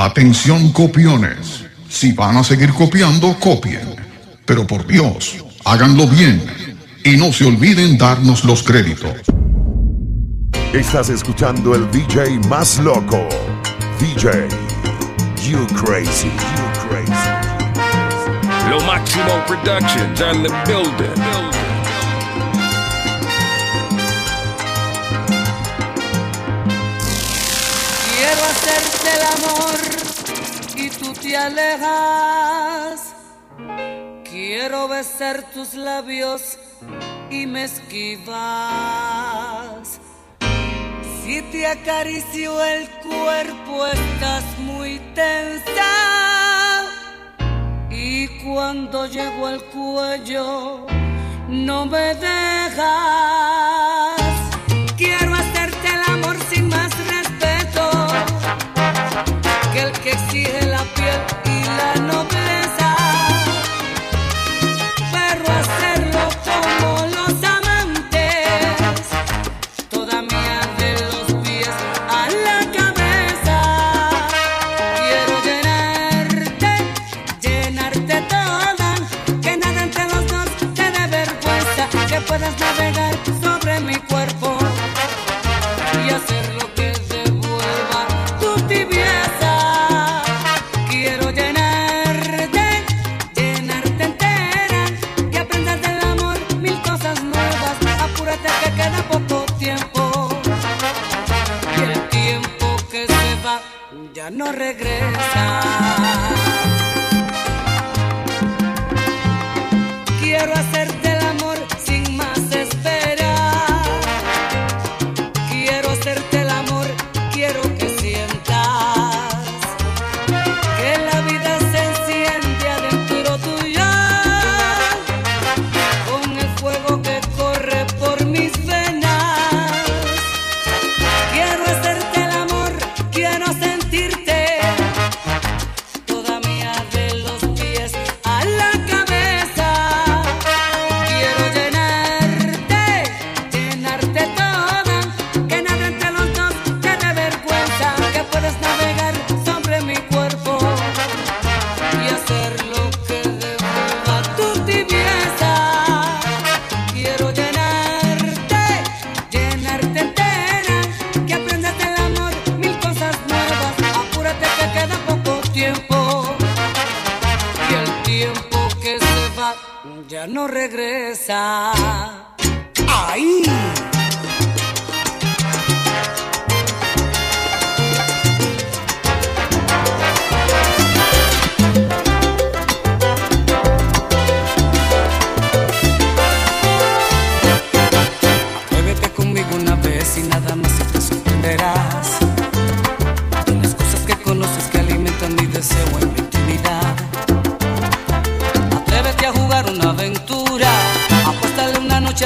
Atención copiones. Si van a seguir copiando, copien. Pero por Dios, háganlo bien. Y no se olviden darnos los créditos. Estás escuchando el DJ más loco. DJ, you crazy, you crazy. Lo máximo productions and the building. building. te alejas, quiero besar tus labios y me esquivas. Si te acaricio el cuerpo estás muy tensa y cuando llego al cuello no me dejas. puedas navegar sobre mi cuerpo y hacer lo que devuelva tu tibieza. Quiero llenarte, llenarte entera y aprendas del amor mil cosas nuevas. Apúrate que queda poco tiempo y el tiempo que se va ya no regresa. Quiero hacer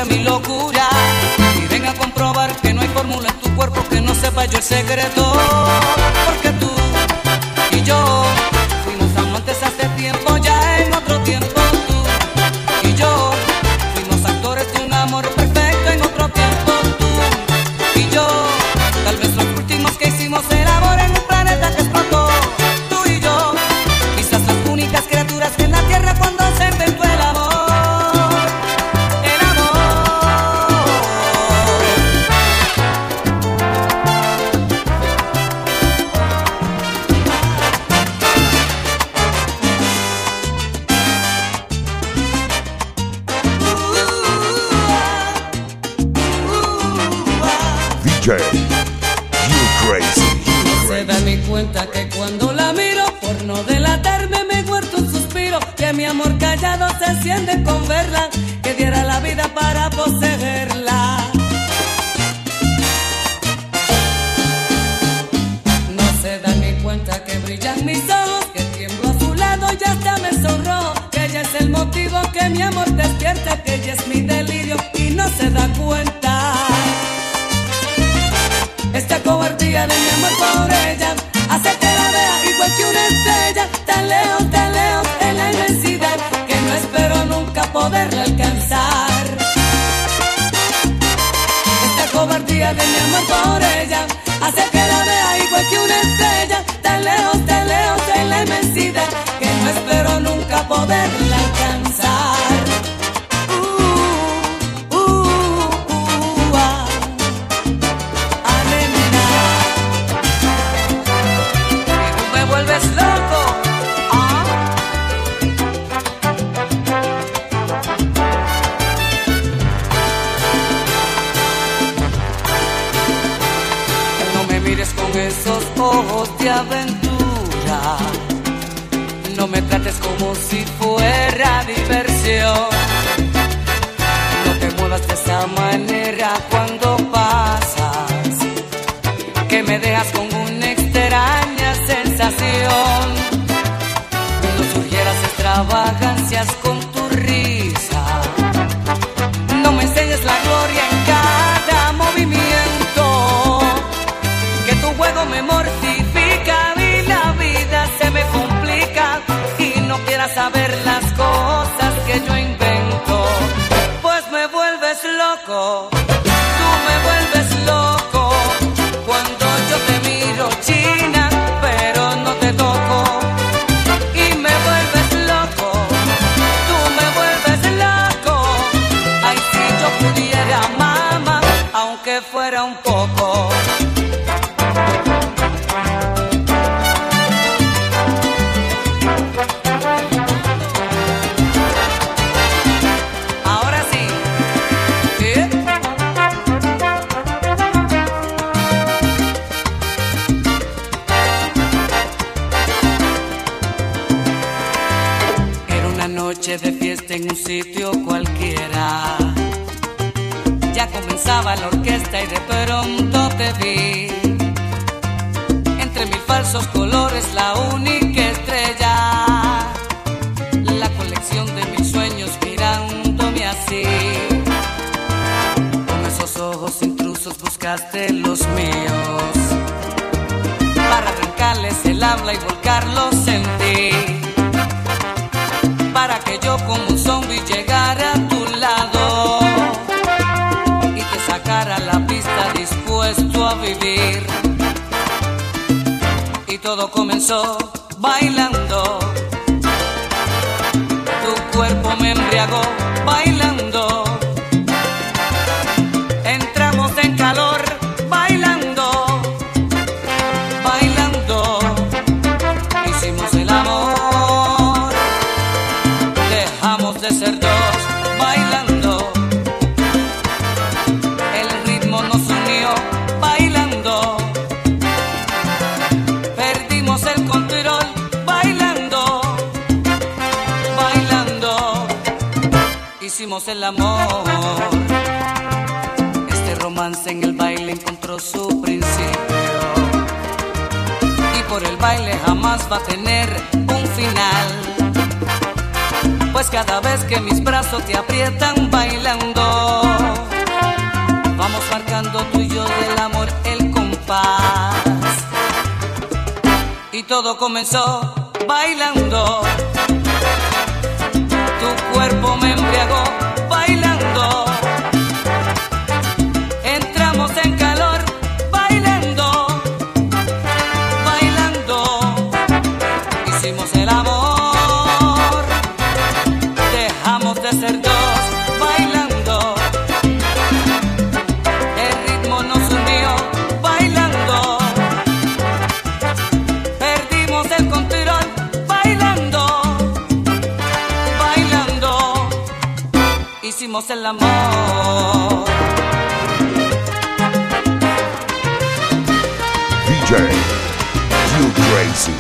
mi locura y venga a comprobar que no hay fórmula en tu cuerpo que no sepa yo el secreto. poderla alcanzar. Esta cobardía de mi amor por ella hace que la vea igual que una estrella, tan lejos, tan lejos de la que no espero nunca poderla. Fuera un poco. Ahora sí. Era una noche de fiesta en un sitio cualquiera. Comenzaba la orquesta y de pronto te vi. Entre mil falsos colores, la única estrella. La colección de mis sueños mirándome así. Con esos ojos intrusos buscaste los míos. Para arrancarles el habla y volcarlos en ti para que yo como un zombie llegara a comenzó bailando. Tu cuerpo me embriagó Hicimos el amor. Este romance en el baile encontró su principio. Y por el baile jamás va a tener un final. Pues cada vez que mis brazos te aprietan bailando, vamos marcando tú y yo del amor el compás. Y todo comenzó bailando. Cuerpo me embriagó Hicimos el amor. DJ, crazy,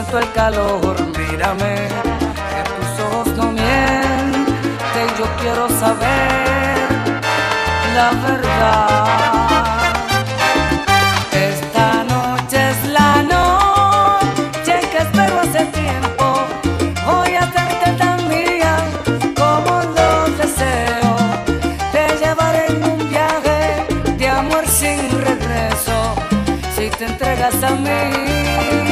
siento el calor, mírame, que tus ojos no mienten, yo quiero saber la verdad. Esta noche es la noche que espero hace tiempo, voy a hacerte tan mía como lo deseo, te llevaré en un viaje de amor sin regreso, si te entregas a mí.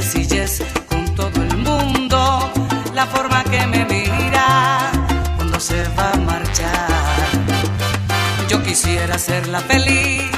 sencillez con todo el mundo, la forma que me mira cuando se va a marchar. Yo quisiera hacerla feliz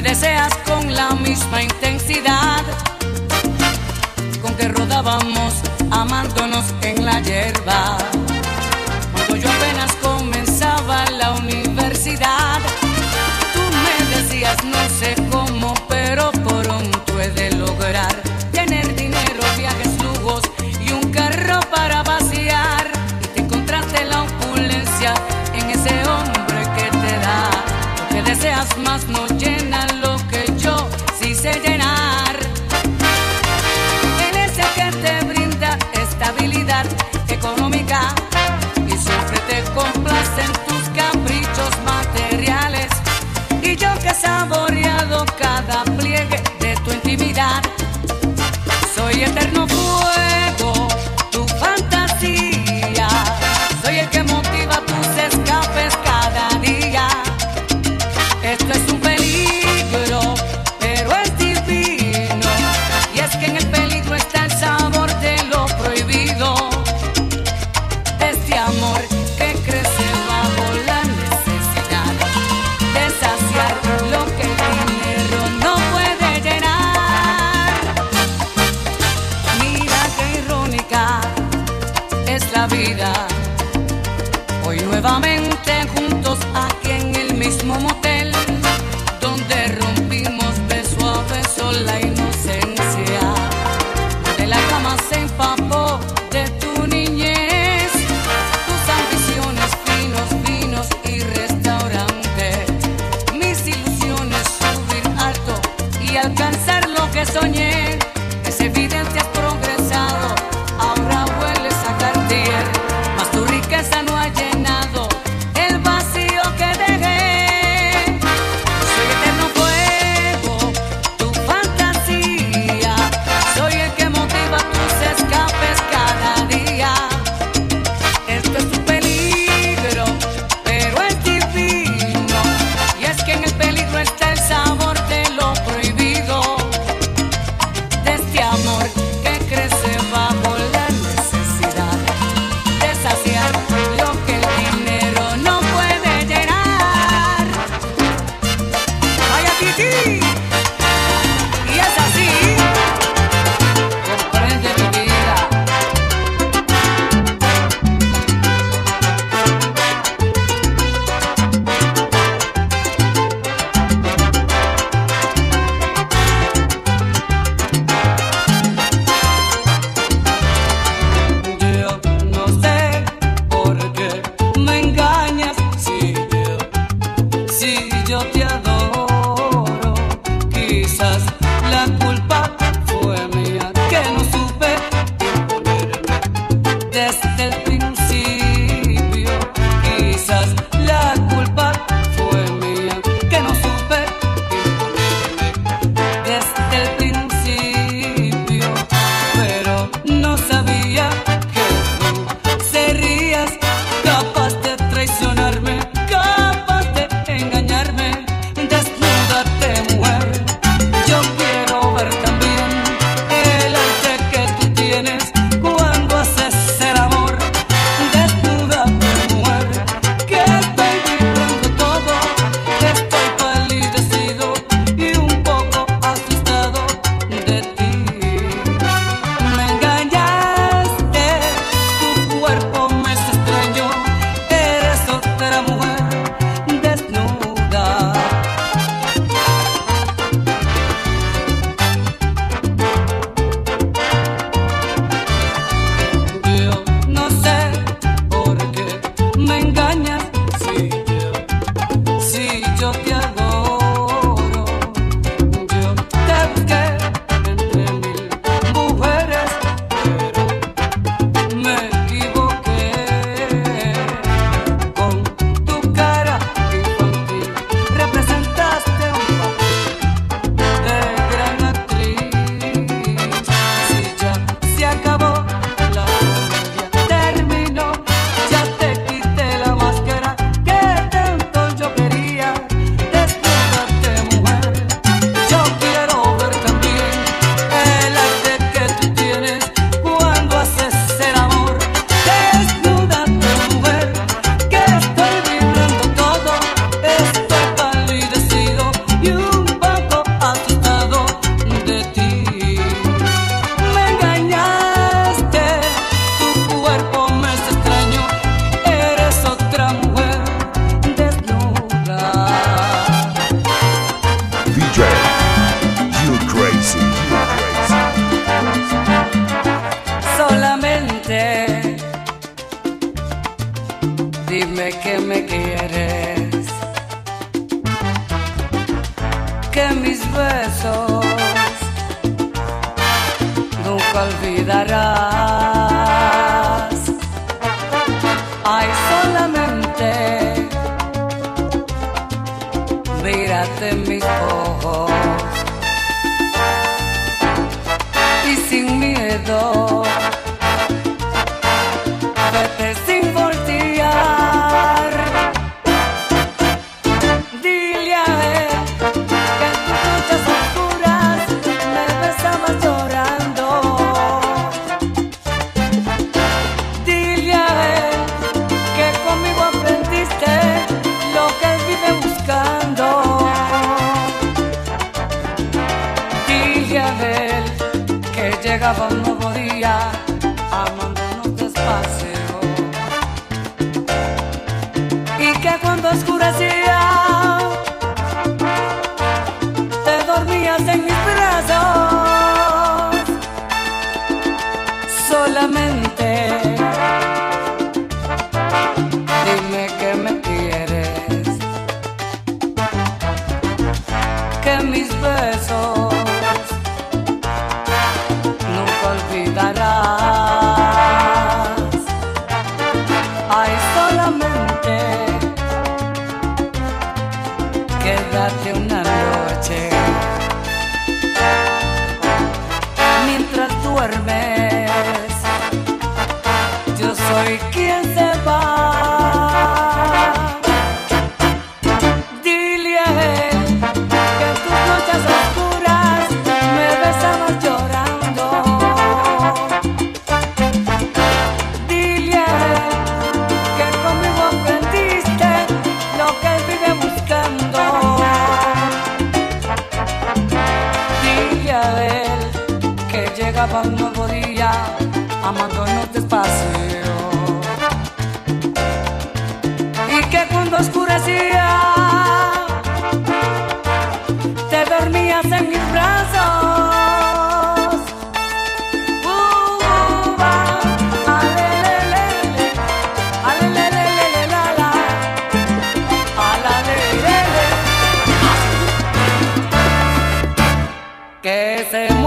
me deseas con la misma intensidad con que rodábamos amándonos en la hierba. Cuando yo apenas En papo de tu niñez, tus ambiciones vinos, vinos y restaurantes, mis ilusiones subir alto y alcanzar lo que soñé. Cuando oscurecía Que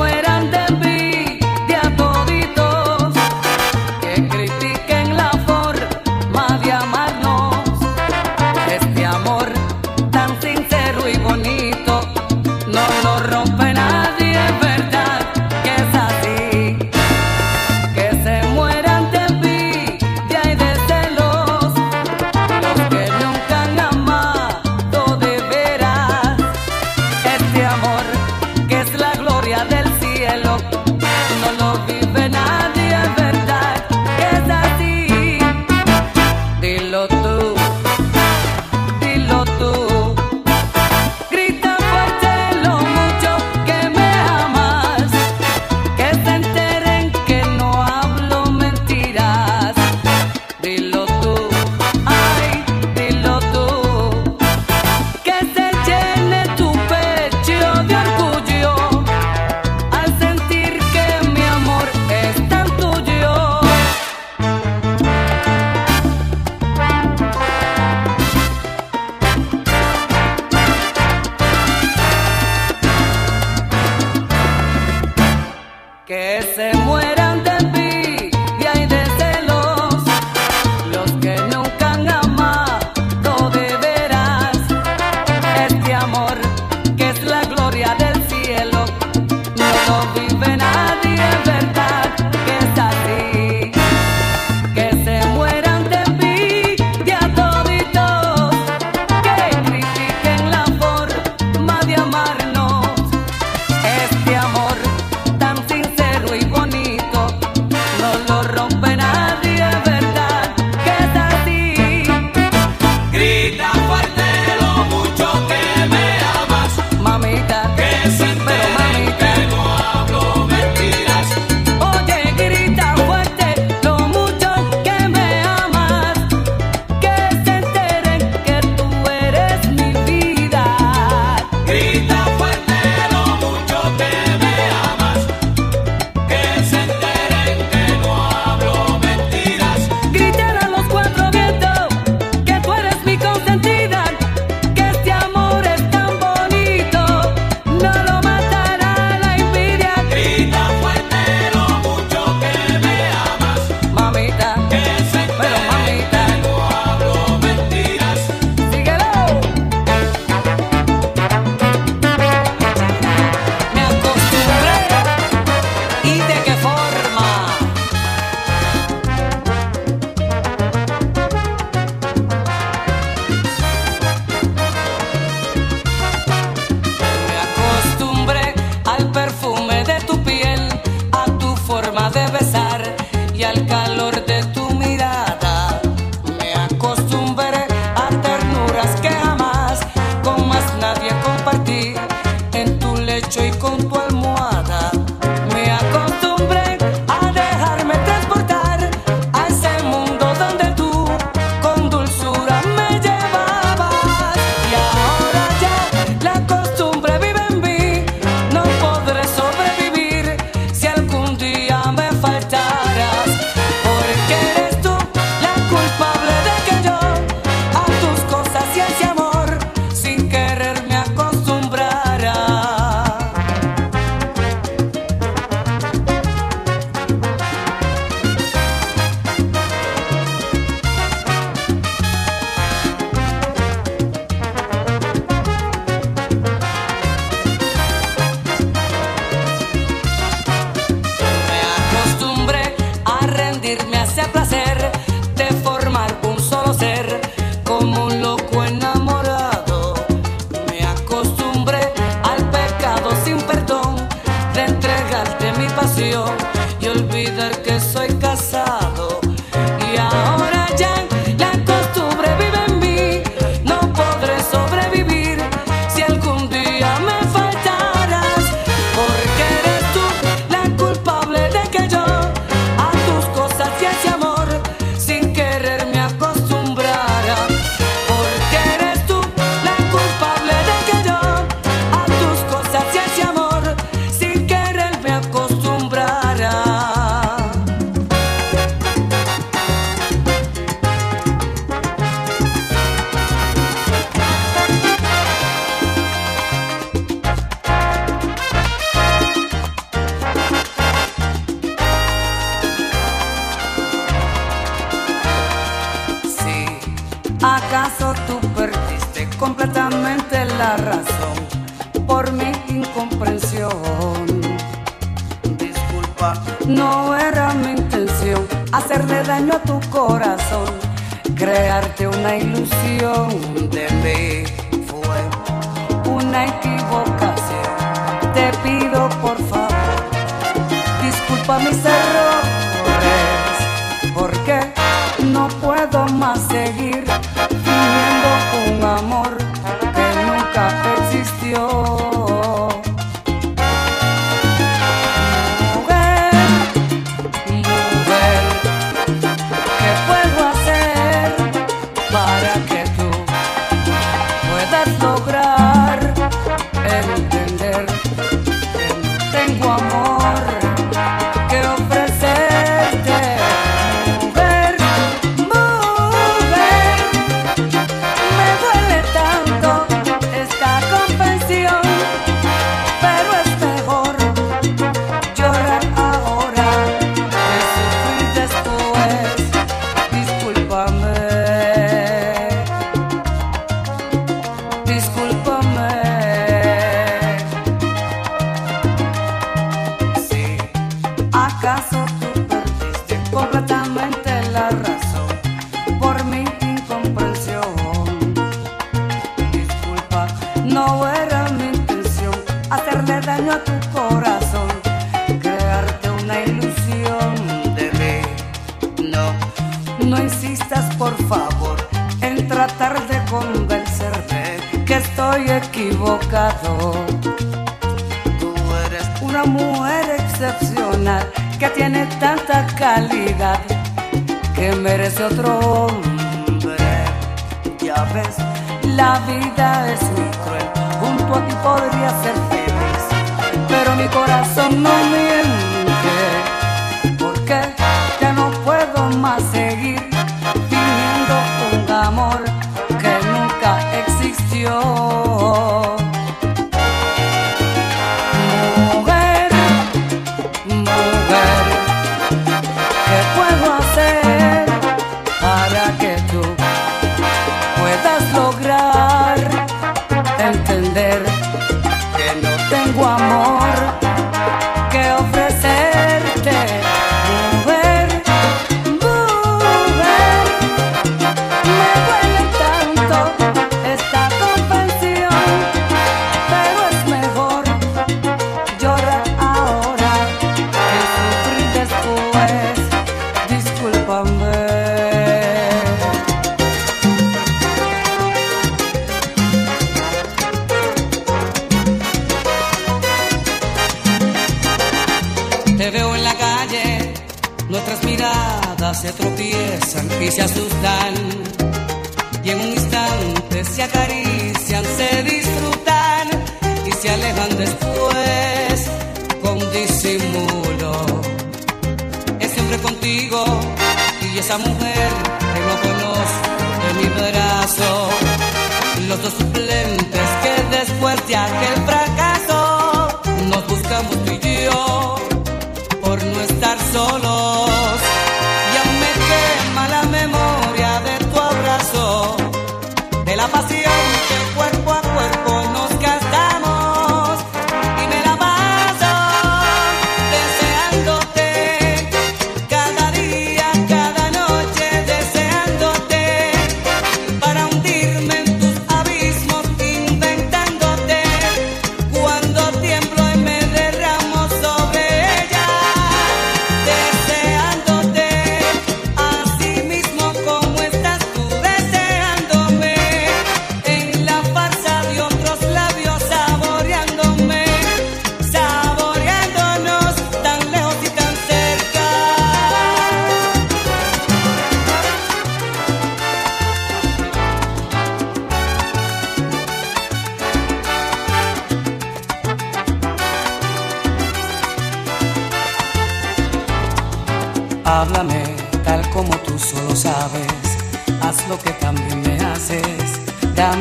otro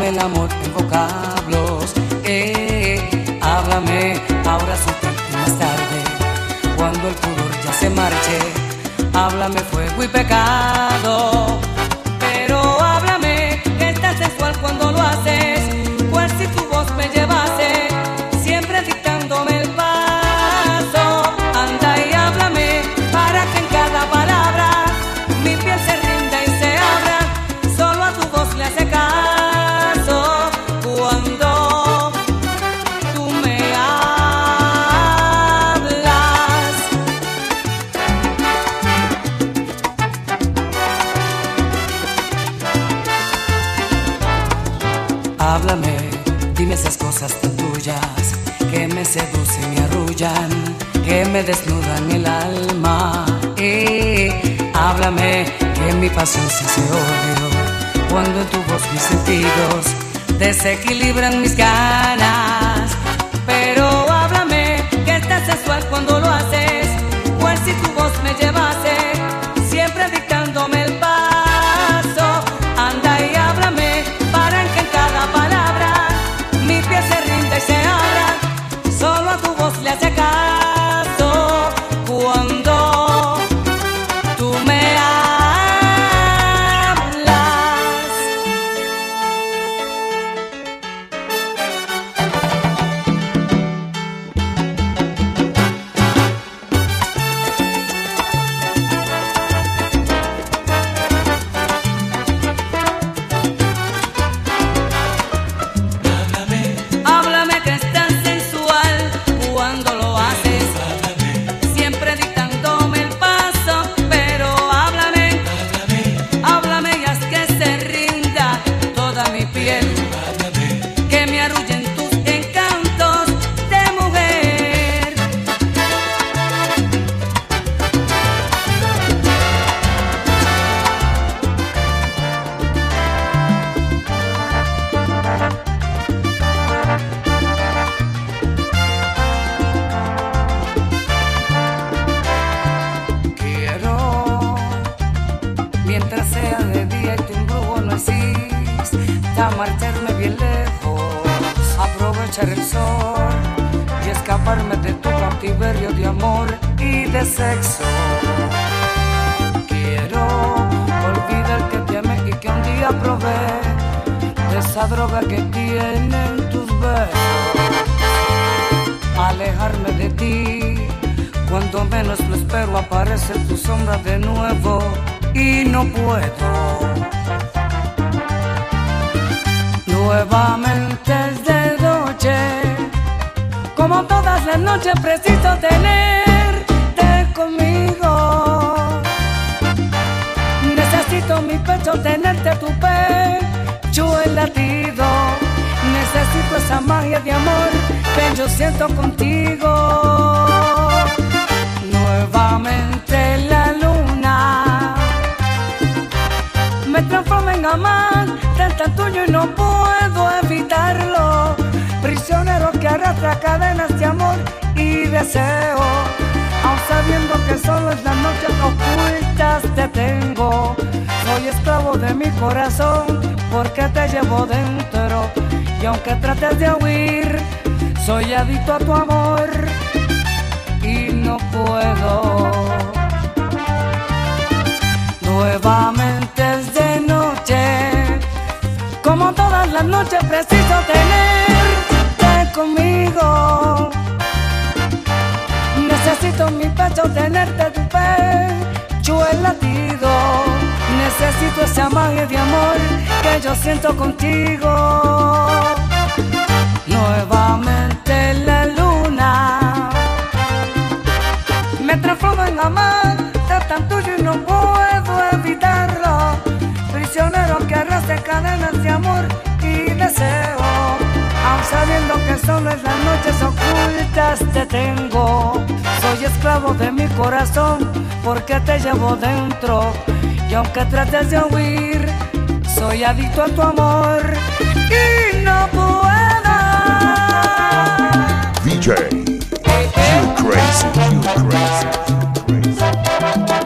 Dame el amor en vocablos. Eh, háblame ahora sutil más tarde. Cuando el pudor ya se marche. Háblame fuego y pecado. Pasión se odio cuando en tu voz mis sentidos desequilibran mis ganas. Aparece tu sombra de nuevo y no puedo. Nuevamente es de noche, como todas las noches preciso tenerte conmigo. Necesito mi pecho tenerte tu pecho el latido. Necesito esa magia de amor que yo siento contigo. Nuevamente la luna me transforma en amante tan tuyo y no puedo evitarlo. Prisionero que arrastra cadenas de amor y deseo. Aun sabiendo que solo en las noches ocultas te tengo. Soy esclavo de mi corazón porque te llevo dentro. Y aunque trates de huir, soy adicto a tu amor no puedo. Nuevamente es de noche, como todas las noches preciso tenerte conmigo. Necesito mi pecho tenerte tu pecho el latido. Necesito esa magia de amor que yo siento contigo. Nuevamente en amante tan tuyo y no puedo evitarlo. Prisionero que arrastra cadenas de amor y deseo. Aun sabiendo que solo en las noches ocultas te tengo. Soy esclavo de mi corazón porque te llevo dentro. Y aunque trates de huir, soy adicto a tu amor y no puedo. DJ Thank you.